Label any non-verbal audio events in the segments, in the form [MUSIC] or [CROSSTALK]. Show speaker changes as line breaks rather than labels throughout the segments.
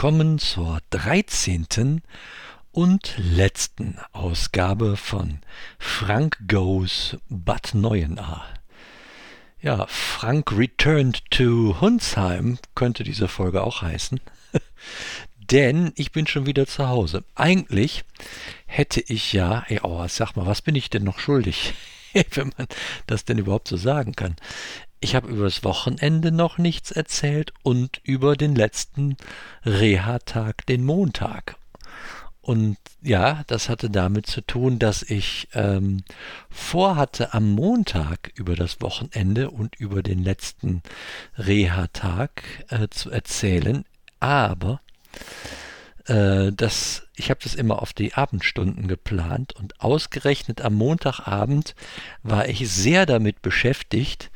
Willkommen zur 13. und letzten Ausgabe von Frank Goes Bad Neuenahr. Ja, Frank Returned to Hunsheim könnte diese Folge auch heißen. [LAUGHS] Denn ich bin schon wieder zu Hause. Eigentlich hätte ich ja, ey, oh, sag mal, was bin ich denn noch schuldig? [LAUGHS] Wenn man das denn überhaupt so sagen kann. Ich habe über das Wochenende noch nichts erzählt und über den letzten Reha-Tag, den Montag. Und ja, das hatte damit zu tun, dass ich ähm, vorhatte, am Montag über das Wochenende und über den letzten Reha-Tag äh, zu erzählen. Aber äh, das, ich habe das immer auf die Abendstunden geplant und ausgerechnet am Montagabend war ich sehr damit beschäftigt,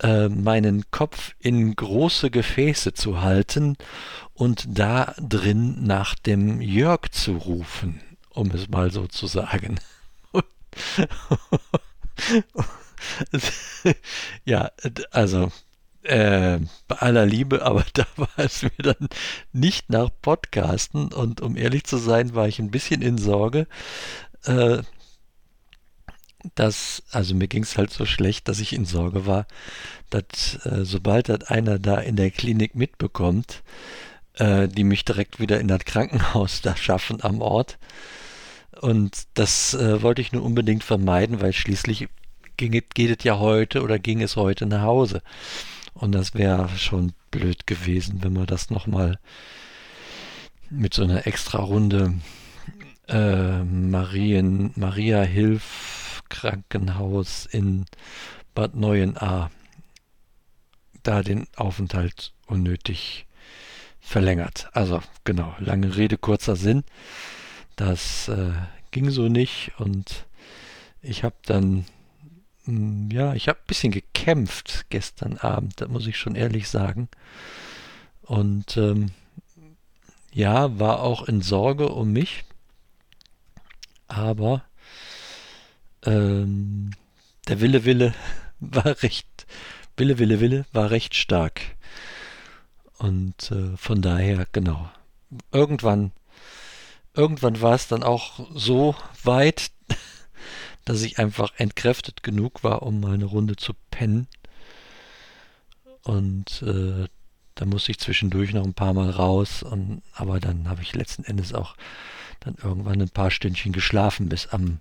äh, meinen Kopf in große Gefäße zu halten und da drin nach dem Jörg zu rufen, um es mal so zu sagen. [LAUGHS] ja, also äh, bei aller Liebe, aber [LAUGHS] da war es mir dann nicht nach Podcasten und um ehrlich zu sein, war ich ein bisschen in Sorge, äh, dass, also mir ging es halt so schlecht, dass ich in Sorge war, dass äh, sobald das einer da in der Klinik mitbekommt, äh, die mich direkt wieder in das Krankenhaus da schaffen am Ort. Und das äh, wollte ich nur unbedingt vermeiden, weil schließlich ging, geht es ja heute oder ging es heute nach Hause. Und das wäre schon blöd gewesen, wenn man das nochmal mit so einer extra Runde äh, Marien, Maria Hilf Krankenhaus in Bad Neuenahr da den Aufenthalt unnötig verlängert. Also genau, lange Rede, kurzer Sinn. Das äh, ging so nicht und ich habe dann, mh, hm, ja, ich habe ein bisschen gekämpft gestern Abend, da muss ich schon ehrlich sagen. Und ähm, ja, war auch in Sorge um mich, aber ähm, der Wille Wille [LAUGHS] war recht, Wille Wille Wille war recht stark. Und äh, von daher, genau. Irgendwann, irgendwann war es dann auch so weit, [LAUGHS] dass ich einfach entkräftet genug war, um mal eine Runde zu pennen. Und äh, da musste ich zwischendurch noch ein paar Mal raus. Und, aber dann habe ich letzten Endes auch dann irgendwann ein paar Stündchen geschlafen bis am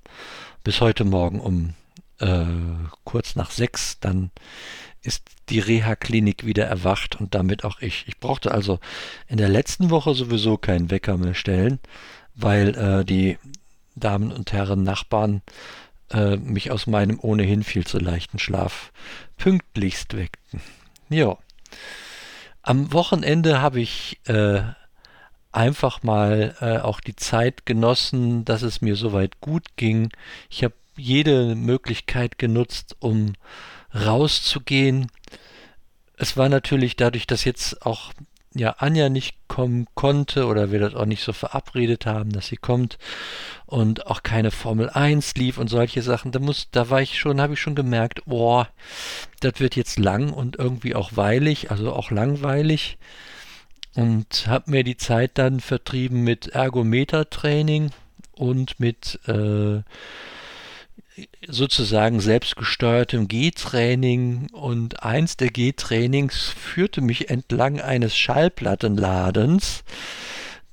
bis heute Morgen um äh, kurz nach sechs. Dann ist die Reha-Klinik wieder erwacht und damit auch ich. Ich brauchte also in der letzten Woche sowieso keinen Wecker mehr stellen, weil äh, die Damen und Herren Nachbarn äh, mich aus meinem ohnehin viel zu leichten Schlaf pünktlichst weckten. Ja. Am Wochenende habe ich äh, einfach mal äh, auch die Zeit genossen, dass es mir soweit gut ging. Ich habe jede Möglichkeit genutzt, um rauszugehen. Es war natürlich dadurch, dass jetzt auch ja Anja nicht kommen konnte oder wir das auch nicht so verabredet haben, dass sie kommt und auch keine Formel 1 lief und solche Sachen, da muss, da war ich schon, habe ich schon gemerkt, boah, das wird jetzt lang und irgendwie auch weilig, also auch langweilig und habe mir die Zeit dann vertrieben mit Ergometertraining und mit äh, sozusagen selbstgesteuertem G-Training und eins der G-Trainings führte mich entlang eines Schallplattenladens,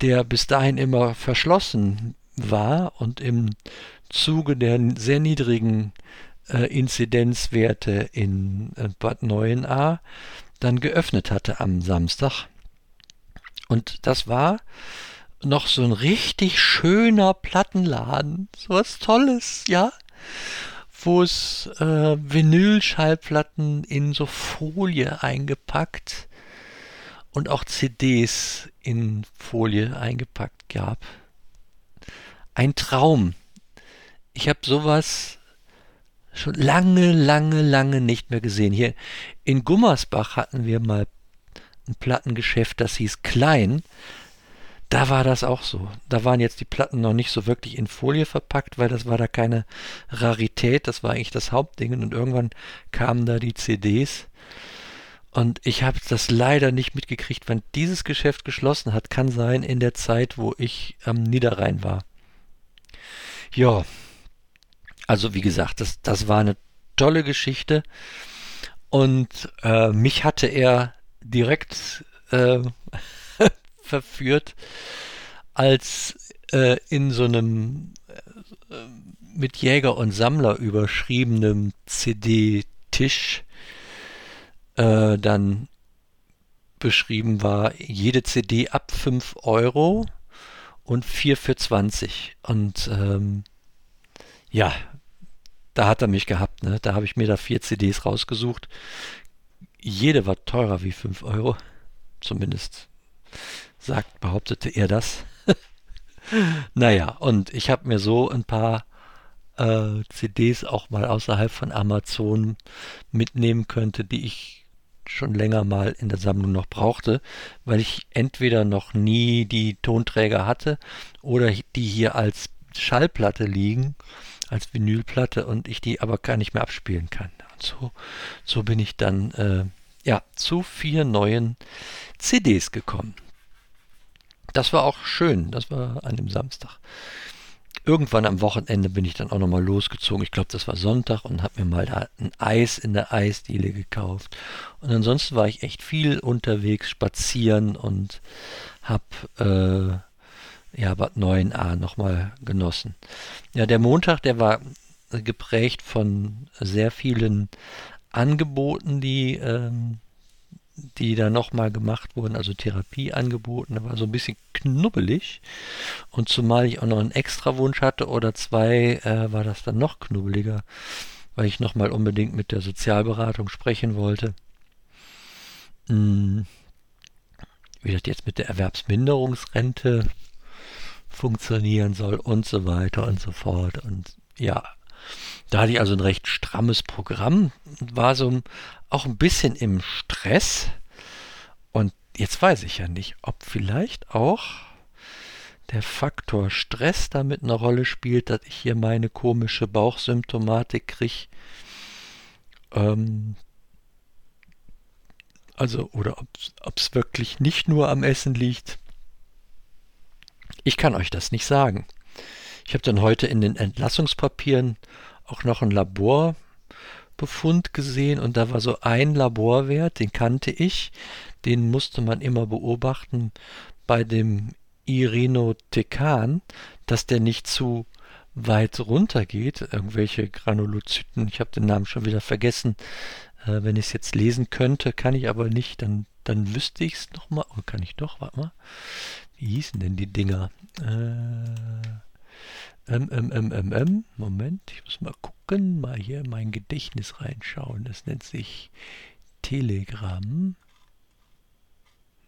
der bis dahin immer verschlossen war und im Zuge der sehr niedrigen äh, Inzidenzwerte in äh, Bad Neuenahr dann geöffnet hatte am Samstag. Und das war noch so ein richtig schöner Plattenladen. So was Tolles, ja. Wo es äh, Vinylschallplatten in so Folie eingepackt und auch CDs in Folie eingepackt gab. Ein Traum. Ich habe sowas schon lange, lange, lange nicht mehr gesehen. Hier in Gummersbach hatten wir mal ein Plattengeschäft, das hieß Klein. Da war das auch so. Da waren jetzt die Platten noch nicht so wirklich in Folie verpackt, weil das war da keine Rarität, das war eigentlich das Hauptding. Und irgendwann kamen da die CDs. Und ich habe das leider nicht mitgekriegt, wann dieses Geschäft geschlossen hat. Kann sein in der Zeit, wo ich am Niederrhein war. Ja, also wie gesagt, das, das war eine tolle Geschichte. Und äh, mich hatte er direkt äh, verführt, als äh, in so einem äh, mit Jäger und Sammler überschriebenen CD-Tisch äh, dann beschrieben war, jede CD ab 5 Euro und 4 für 20. Und ähm, ja, da hat er mich gehabt. Ne? Da habe ich mir da vier CDs rausgesucht. Jede war teurer wie 5 Euro. Zumindest sagt, behauptete er das. [LAUGHS] naja, und ich habe mir so ein paar äh, CDs auch mal außerhalb von Amazon mitnehmen könnte, die ich schon länger mal in der Sammlung noch brauchte, weil ich entweder noch nie die Tonträger hatte oder die hier als Schallplatte liegen, als Vinylplatte und ich die aber gar nicht mehr abspielen kann. Und so, so bin ich dann äh, ja zu vier neuen CDs gekommen. Das war auch schön, das war an dem Samstag. Irgendwann am Wochenende bin ich dann auch nochmal losgezogen. Ich glaube, das war Sonntag und habe mir mal da ein Eis in der Eisdiele gekauft. Und ansonsten war ich echt viel unterwegs, spazieren und habe äh, ja Bad 9a nochmal genossen. Ja, der Montag, der war geprägt von sehr vielen Angeboten, die ähm, die da nochmal gemacht wurden, also Therapie angeboten. Da war so ein bisschen knubbelig. Und zumal ich auch noch einen extra Wunsch hatte oder zwei, äh, war das dann noch knubbeliger, weil ich nochmal unbedingt mit der Sozialberatung sprechen wollte. Hm. Wie das jetzt mit der Erwerbsminderungsrente funktionieren soll und so weiter und so fort. Und ja, da hatte ich also ein recht strammes Programm, war so auch ein bisschen im Stress. Und jetzt weiß ich ja nicht, ob vielleicht auch der Faktor Stress damit eine Rolle spielt, dass ich hier meine komische Bauchsymptomatik kriege. Ähm, also, oder ob es wirklich nicht nur am Essen liegt. Ich kann euch das nicht sagen. Ich habe dann heute in den Entlassungspapieren auch noch einen Laborbefund gesehen und da war so ein Laborwert, den kannte ich, den musste man immer beobachten bei dem Irinotecan, dass der nicht zu weit runter geht, irgendwelche Granulozyten, ich habe den Namen schon wieder vergessen, äh, wenn ich es jetzt lesen könnte, kann ich aber nicht, dann, dann wüsste ich es nochmal, oh, kann ich doch, warte mal, wie hießen denn die Dinger? Äh, MMMMM. Moment, ich muss mal gucken, mal hier in mein Gedächtnis reinschauen. Das nennt sich Telegram.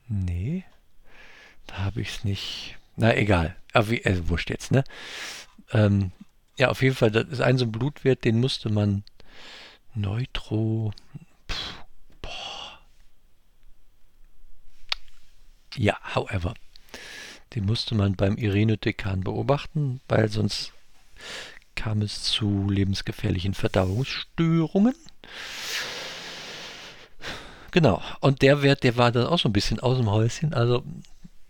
Nee, da habe ich es nicht. Na egal, aber wie, also wurscht jetzt, ne? Ähm, ja, auf jeden Fall, das ist ein so ein Blutwert, den musste man Neutro. Pff, boah. Ja, however. Den musste man beim Irenotekan beobachten, weil sonst kam es zu lebensgefährlichen Verdauungsstörungen. Genau, und der Wert, der war dann auch so ein bisschen aus dem Häuschen. Also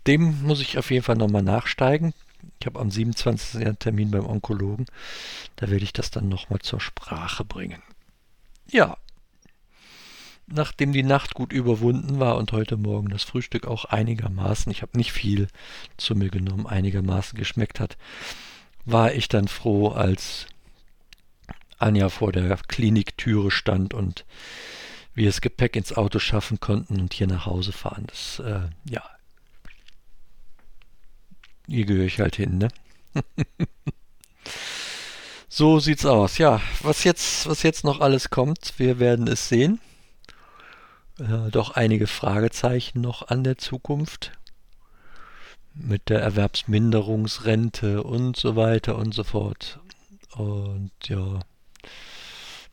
dem muss ich auf jeden Fall nochmal nachsteigen. Ich habe am 27. einen Termin beim Onkologen. Da werde ich das dann nochmal zur Sprache bringen. Ja, nachdem die Nacht gut überwunden war und heute Morgen das Frühstück auch einigermaßen, ich habe nicht viel zu mir genommen, einigermaßen geschmeckt hat, war ich dann froh, als Anja vor der Kliniktüre stand und wir das Gepäck ins Auto schaffen konnten und hier nach Hause fahren. Das, äh, ja. Hier gehöre ich halt hin, ne? [LAUGHS] so sieht's aus. Ja, was jetzt, was jetzt noch alles kommt, wir werden es sehen äh, doch einige Fragezeichen noch an der Zukunft mit der Erwerbsminderungsrente und so weiter und so fort. Und ja,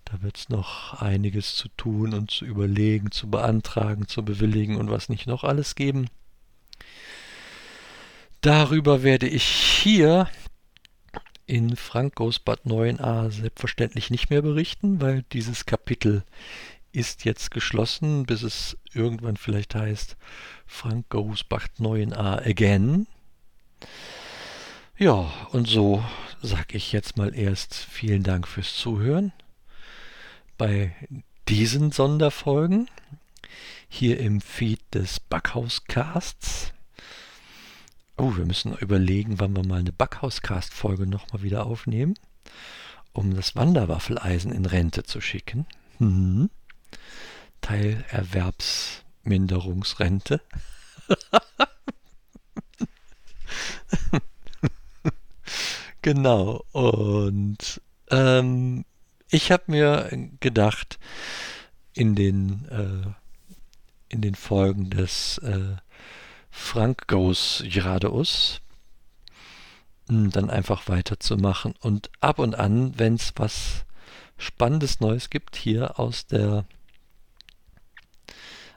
da wird es noch einiges zu tun und zu überlegen, zu beantragen, zu bewilligen und was nicht noch alles geben. Darüber werde ich hier in Frankos Bad 9a selbstverständlich nicht mehr berichten, weil dieses Kapitel ist jetzt geschlossen, bis es irgendwann vielleicht heißt Frank goes back 9a again. Ja, und so sage ich jetzt mal erst vielen Dank fürs Zuhören bei diesen Sonderfolgen hier im Feed des Backhauscasts. Oh, wir müssen überlegen, wann wir mal eine Backhauscast-Folge nochmal wieder aufnehmen, um das Wanderwaffeleisen in Rente zu schicken. Mhm. Teilerwerbsminderungsrente. [LAUGHS] genau. Und ähm, ich habe mir gedacht, in den, äh, in den Folgen des äh, Frank Goes geradeaus hm, dann einfach weiterzumachen und ab und an, wenn es was Spannendes Neues gibt, hier aus der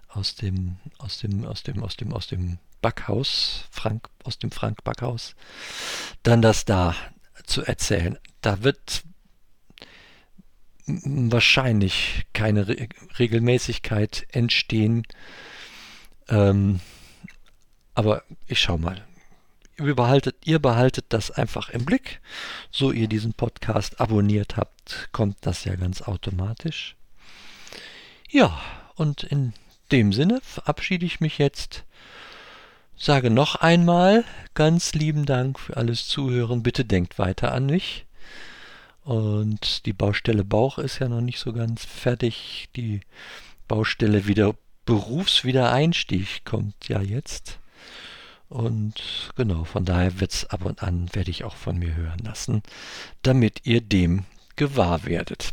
aus dem aus dem aus dem aus dem aus dem Backhaus Frank aus dem Frank Backhaus dann das da zu erzählen. Da wird wahrscheinlich keine Re Regelmäßigkeit entstehen. Ähm, aber ich schau mal. Ihr behaltet, ihr behaltet das einfach im Blick. So ihr diesen Podcast abonniert habt, kommt das ja ganz automatisch. Ja, und in dem Sinne verabschiede ich mich jetzt. Sage noch einmal ganz lieben Dank für alles Zuhören. Bitte denkt weiter an mich. Und die Baustelle Bauch ist ja noch nicht so ganz fertig. Die Baustelle wieder Berufswiedereinstieg kommt ja jetzt. Und genau, von daher wird's ab und an, werde ich auch von mir hören lassen, damit ihr dem gewahr werdet.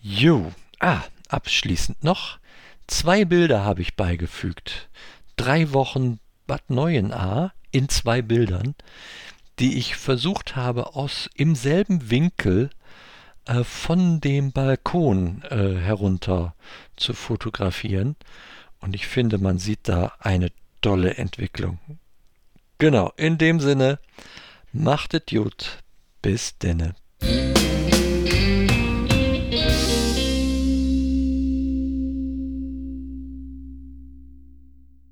Jo, ah, abschließend noch, zwei Bilder habe ich beigefügt. Drei Wochen Bad Neuenahr in zwei Bildern die ich versucht habe, aus im selben Winkel äh, von dem Balkon äh, herunter zu fotografieren. Und ich finde, man sieht da eine tolle Entwicklung. Genau, in dem Sinne, machtet gut. Bis denne.